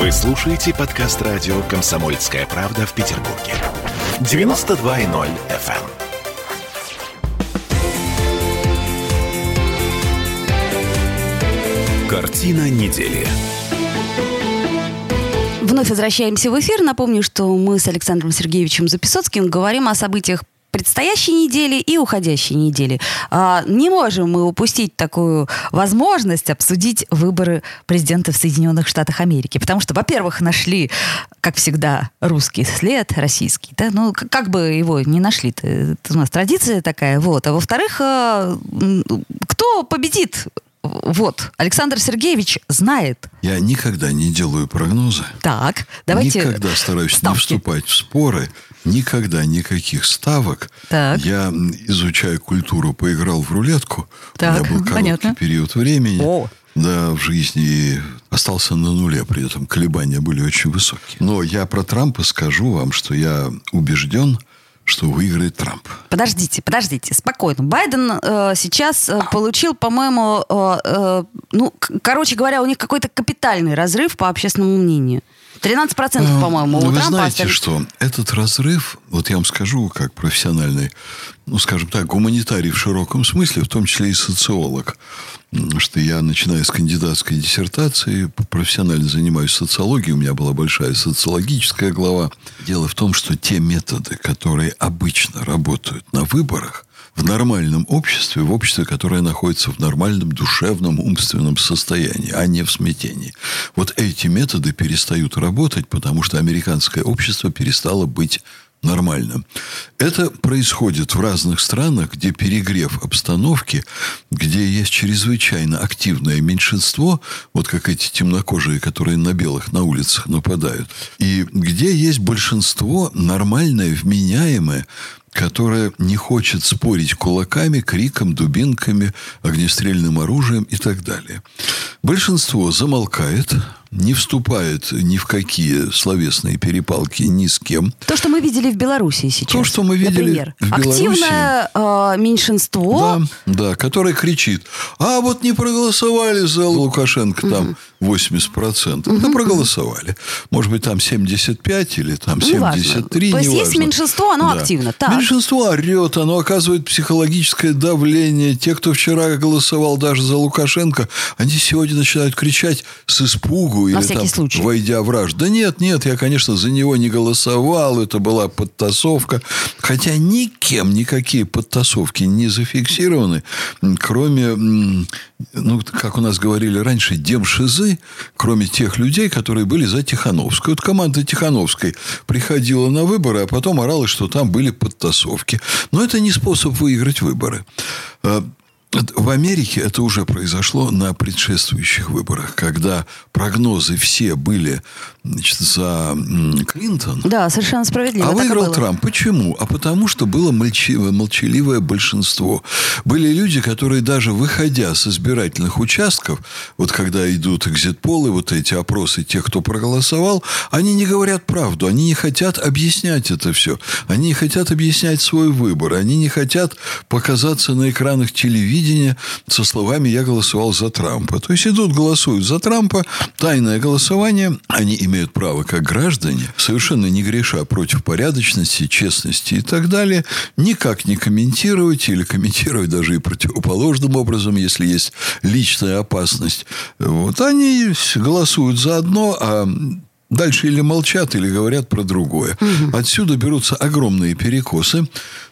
Вы слушаете подкаст радио «Комсомольская правда» в Петербурге. 92.0 FM. Картина недели. Вновь возвращаемся в эфир. Напомню, что мы с Александром Сергеевичем Записоцким говорим о событиях предстоящей недели и уходящей недели. А, не можем мы упустить такую возможность обсудить выборы президента в Соединенных Штатах Америки. Потому что, во-первых, нашли, как всегда, русский след, российский. Да? Ну, как бы его не нашли -то. Это у нас традиция такая. Вот. А во-вторых, а, кто победит? Вот. Александр Сергеевич знает. Я никогда не делаю прогнозы. Так, давайте... Никогда стараюсь ставки. не вступать в споры. Никогда никаких ставок. Так. Я, м, изучая культуру, поиграл в рулетку. Так, У меня был короткий понятно. период времени. О. Да, в жизни остался на нуле, при этом колебания были очень высокие. Но я про Трампа скажу вам, что я убежден, что выиграет Трамп. Подождите, подождите, спокойно. Байден э, сейчас э, получил, по-моему, э, э, ну, короче говоря, у них какой-то капитальный разрыв по общественному мнению. 13%, по-моему, у Ну, Вы Трампа. знаете, остались- что этот разрыв, вот я вам скажу, как профессиональный, ну, скажем так, гуманитарий в широком смысле, в том числе и социолог, что я, начиная с кандидатской диссертации, профессионально занимаюсь социологией, у меня была большая социологическая глава. Дело в том, что те методы, которые обычно работают на выборах, в нормальном обществе, в обществе, которое находится в нормальном душевном, умственном состоянии, а не в смятении. Вот эти методы перестают работать, потому что американское общество перестало быть нормальным. Это происходит в разных странах, где перегрев обстановки, где есть чрезвычайно активное меньшинство, вот как эти темнокожие, которые на белых на улицах нападают, и где есть большинство нормальное, вменяемое, которая не хочет спорить кулаками, криком, дубинками, огнестрельным оружием и так далее. Большинство замолкает, не вступает ни в какие словесные перепалки ни с кем. То, что мы видели в Беларуси сейчас. То, что мы видели например. в Беларуси. Активное э, меньшинство. Да, да, который кричит, а вот не проголосовали за Лукашенко там 80%. Да проголосовали. Может быть, там 75 или там Ну, неважно. 73, То есть есть меньшинство, оно Да. активно. Так. Меньшинство орет, оно оказывает психологическое давление. Те, кто вчера голосовал даже за Лукашенко, они сегодня начинают кричать с испугу или всякий там, случай. войдя в раж. Да нет, нет, я, конечно, за него не голосовал, это была подтасовка. Хотя никем никакие подтасовки не зафиксированы, кроме, ну, как у нас говорили раньше, демшизы, кроме тех людей, которые были за Тихановскую. Вот команда Тихановской приходила на выборы, а потом орала, что там были подтасовки. Но это не способ выиграть выборы. Это- В Америке это уже произошло на предшествующих выборах, когда прогнозы все были значит, за Клинтон. Да, совершенно справедливо. А выиграл. Трамп. Почему? А потому что было молчаливое, большинство. Были люди, которые даже выходя с избирательных участков, вот когда идут экзит-полы, вот эти опросы тех, кто проголосовал, они не говорят правду. Они не хотят объяснять это все. Они не хотят объяснять свой выбор. Они не хотят показаться на экранах телевидения со словами «я голосовал за Трампа». То есть идут, голосуют за Трампа, тайное голосование. Они имеют право, как граждане, совершенно не греша против порядочности, честности и так далее, никак не комментировать или комментировать даже и противоположным образом, если есть личная опасность. Вот они голосуют за одно, а Дальше или молчат, или говорят про другое. Отсюда берутся огромные перекосы.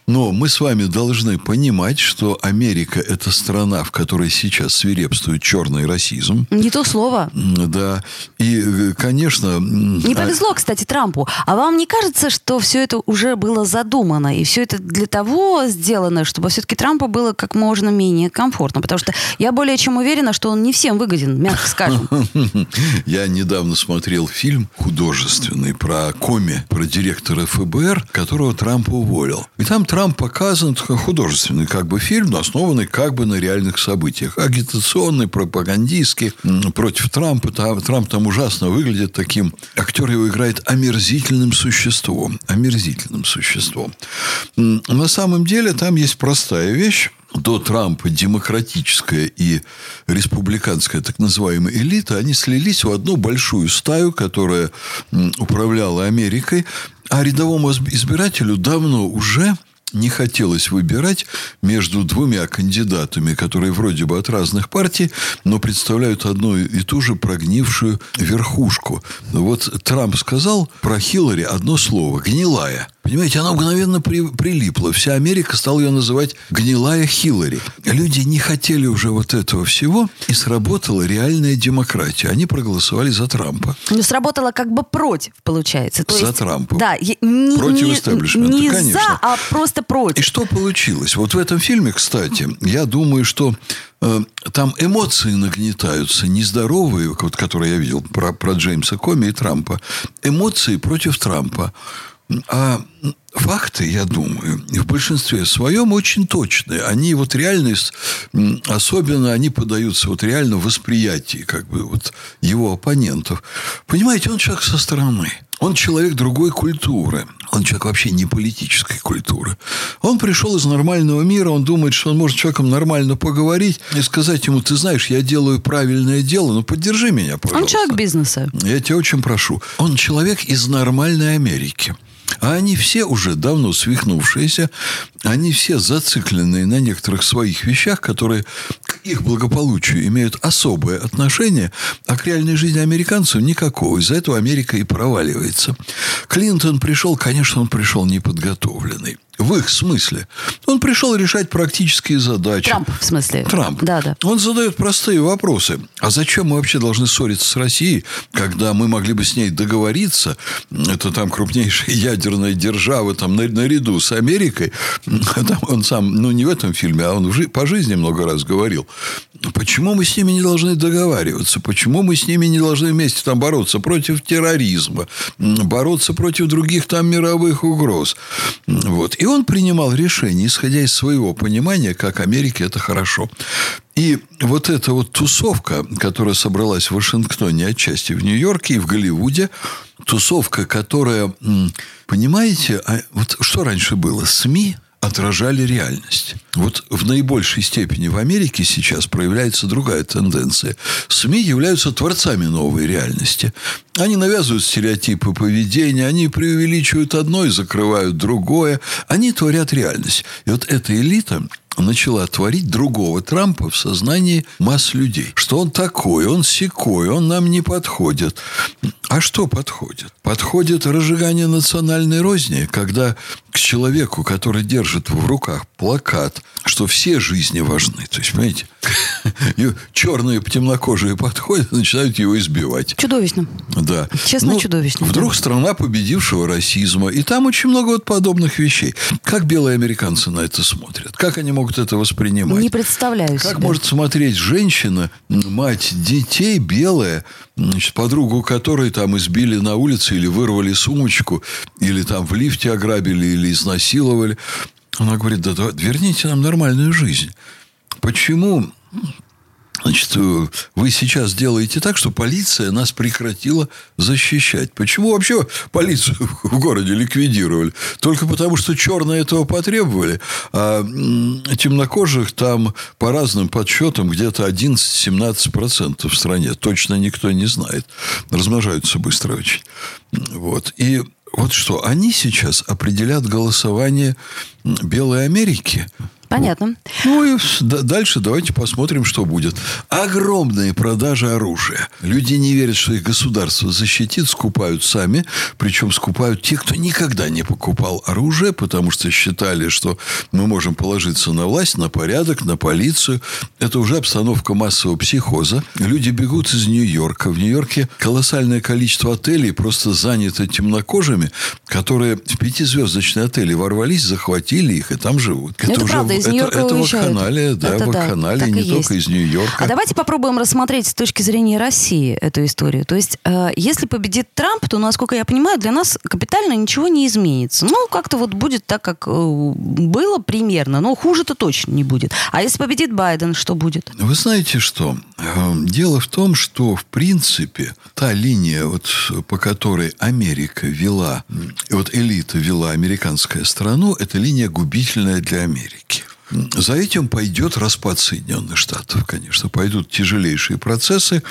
Но мы с вами должны понимать, что Америка – это страна, в которой сейчас свирепствует черный расизм. Не то слово. Да. И, э, конечно... Не а- повезло, кстати, Трампу. А вам не кажется, что все это уже было задумано? И все это для того сделано, чтобы все-таки Трампу было как можно менее комфортно? Потому что я более чем уверена, что он не всем выгоден, мягко скажем. Я недавно смотрел фильм художественный про Коми, про директора ФБР, которого Трамп уволил. И там Трамп показан как художественный как бы фильм, но основанный как бы на реальных событиях. Агитационный, пропагандистский, против Трампа. Трамп там ужасно выглядит таким. Актер его играет омерзительным существом. Омерзительным существом. На самом деле там есть простая вещь. до Трампа демократическая и республиканская так называемая элита, они слились в одну большую стаю, которая управляла Америкой, а рядовому избирателю давно уже не хотелось выбирать между двумя кандидатами, которые вроде бы от разных партий, но представляют одну и ту же прогнившую верхушку. Вот Трамп сказал про Хиллари одно слово – гнилая – Понимаете, она мгновенно при, прилипла. Вся Америка стала ее называть «гнилая Хиллари». Люди не хотели уже вот этого всего, и сработала реальная демократия. Они проголосовали за Трампа. Ну, сработала как бы против, получается. То за есть, Трампа. Да, не, против не, истеблишмента, не конечно. за, а просто против. И что получилось? Вот в этом фильме, кстати, я думаю, что э, там эмоции нагнетаются нездоровые, вот, которые я видел про, про Джеймса Коми и Трампа. Эмоции против Трампа. А факты, я думаю, в большинстве своем очень точные. Они вот реальность, особенно они подаются вот реально в восприятии как бы вот его оппонентов. Понимаете, он человек со стороны. Он человек другой культуры. Он человек вообще не политической культуры. Он пришел из нормального мира, он думает, что он может с человеком нормально поговорить и сказать ему, ты знаешь, я делаю правильное дело, но поддержи меня, пожалуйста. Он человек бизнеса. Я тебя очень прошу. Он человек из нормальной Америки. А они все уже давно свихнувшиеся, они все зацикленные на некоторых своих вещах, которые к их благополучию имеют особое отношение, а к реальной жизни американцев никакого. Из-за этого Америка и проваливается. Клинтон пришел, конечно, он пришел неподготовленный в их смысле. Он пришел решать практические задачи. Трамп, в смысле? Трамп. Да, да. Он задает простые вопросы. А зачем мы вообще должны ссориться с Россией, когда мы могли бы с ней договориться? Это там крупнейшая ядерная держава там наряду с Америкой. Там он сам, ну, не в этом фильме, а он по жизни много раз говорил. Почему мы с ними не должны договариваться? Почему мы с ними не должны вместе там бороться против терроризма, бороться против других там мировых угроз? Вот. И он принимал решения, исходя из своего понимания, как Америке это хорошо. И вот эта вот тусовка, которая собралась в Вашингтоне, отчасти в Нью-Йорке и в Голливуде, тусовка, которая, понимаете, а вот что раньше было? СМИ – отражали реальность. Вот в наибольшей степени в Америке сейчас проявляется другая тенденция. СМИ являются творцами новой реальности. Они навязывают стереотипы поведения, они преувеличивают одно и закрывают другое. Они творят реальность. И вот эта элита начала творить другого Трампа в сознании масс людей. Что он такой, он секой, он нам не подходит. А что подходит? Подходит разжигание национальной розни, когда к человеку, который держит в руках плакат, что все жизни важны. То есть, понимаете, черные темнокожие подходят и начинают его избивать. Чудовищно. Да. Честно, ну, чудовищно. Вдруг страна победившего расизма. И там очень много вот подобных вещей. Как белые американцы на это смотрят? Как они могут это воспринимать? Не представляю Как себе. может смотреть женщина, мать детей, белая, значит, подругу которой там избили на улице или вырвали сумочку, или там в лифте ограбили, или изнасиловали. Она говорит, да, верните нам нормальную жизнь. Почему Значит, э, вы сейчас делаете так, что полиция нас прекратила защищать. Почему вообще полицию в городе ликвидировали? Только потому, что черные этого потребовали. А темнокожих там по разным подсчетам где-то 11-17% в стране. Точно никто не знает. Размножаются быстро очень. Вот. И вот что, они сейчас определят голосование Белой Америки Понятно. Ну и дальше давайте посмотрим, что будет. Огромные продажи оружия. Люди не верят, что их государство защитит, скупают сами. Причем скупают те, кто никогда не покупал оружие, потому что считали, что мы можем положиться на власть, на порядок, на полицию. Это уже обстановка массового психоза. Люди бегут из Нью-Йорка. В Нью-Йорке колоссальное количество отелей просто занято темнокожими, которые в пятизвездочные отели ворвались, захватили их и там живут. Это, это уже правда, из Нью-Йорка это, уезжают. Это вакханалия, да, это, вакханалия, да, не только из Нью-Йорка. А давайте попробуем рассмотреть с точки зрения России эту историю. То есть, э, если победит Трамп, то, насколько я понимаю, для нас капитально ничего не изменится. Ну, как-то вот будет так, как э, было примерно. Но хуже-то точно не будет. А если победит Байден, что будет? Вы знаете что? Э, дело в том, что, в принципе, та линия, вот, по которой Америка вела, вот элита вела американскую страну, это линия губительная для Америки. За этим пойдет распад Соединенных Штатов, конечно. Пойдут тяжелейшие процессы.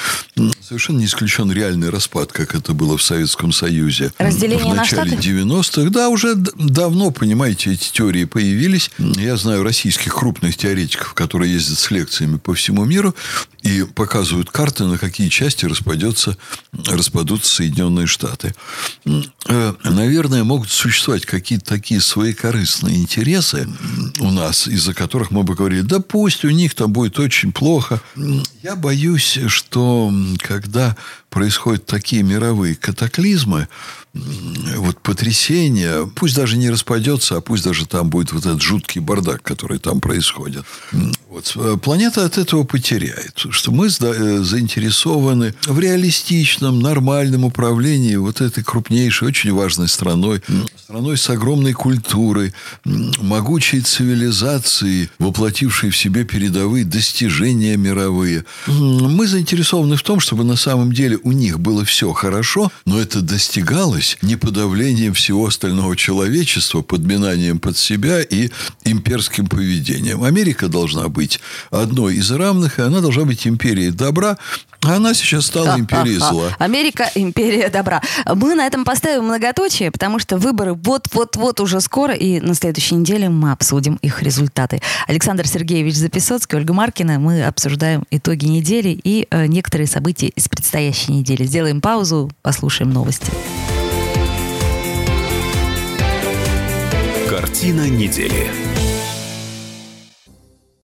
Совершенно не исключен реальный распад, как это было в Советском Союзе. Разделение в начале 90-х. Да, уже давно, понимаете, эти теории появились. Я знаю российских крупных теоретиков, которые ездят с лекциями по всему миру и показывают карты, на какие части распадется, распадутся Соединенные Штаты. Э, наверное, могут существовать какие-то такие своекорыстные интересы у нас, из-за которых мы бы говорили, да пусть у них там будет очень плохо. Я боюсь, что когда происходят такие мировые катаклизмы, вот потрясение, пусть даже не распадется, а пусть даже там будет вот этот жуткий бардак, который там происходит. Вот. Э, планета от этого потеряет. Что мы э, заинтересованы в реалистичном, нормальном управлении вот этой крупнейшей, очень важной страной. Страной с огромной культурой, могучей цивилизацией, воплотившей в себе передовые достижения мировые. Мы заинтересованы в том, чтобы на самом деле у них было все хорошо, но это достигалось не подавлением всего остального человечества, подминанием под себя и имперским поведением. Америка должна быть одной из равных, и она должна быть империей добра, она сейчас стала империей зла. Америка – империя добра. Мы на этом поставим многоточие, потому что выборы вот-вот-вот уже скоро, и на следующей неделе мы обсудим их результаты. Александр Сергеевич Записоцкий, Ольга Маркина. Мы обсуждаем итоги недели и э, некоторые события из предстоящей недели. Сделаем паузу, послушаем новости. Картина недели.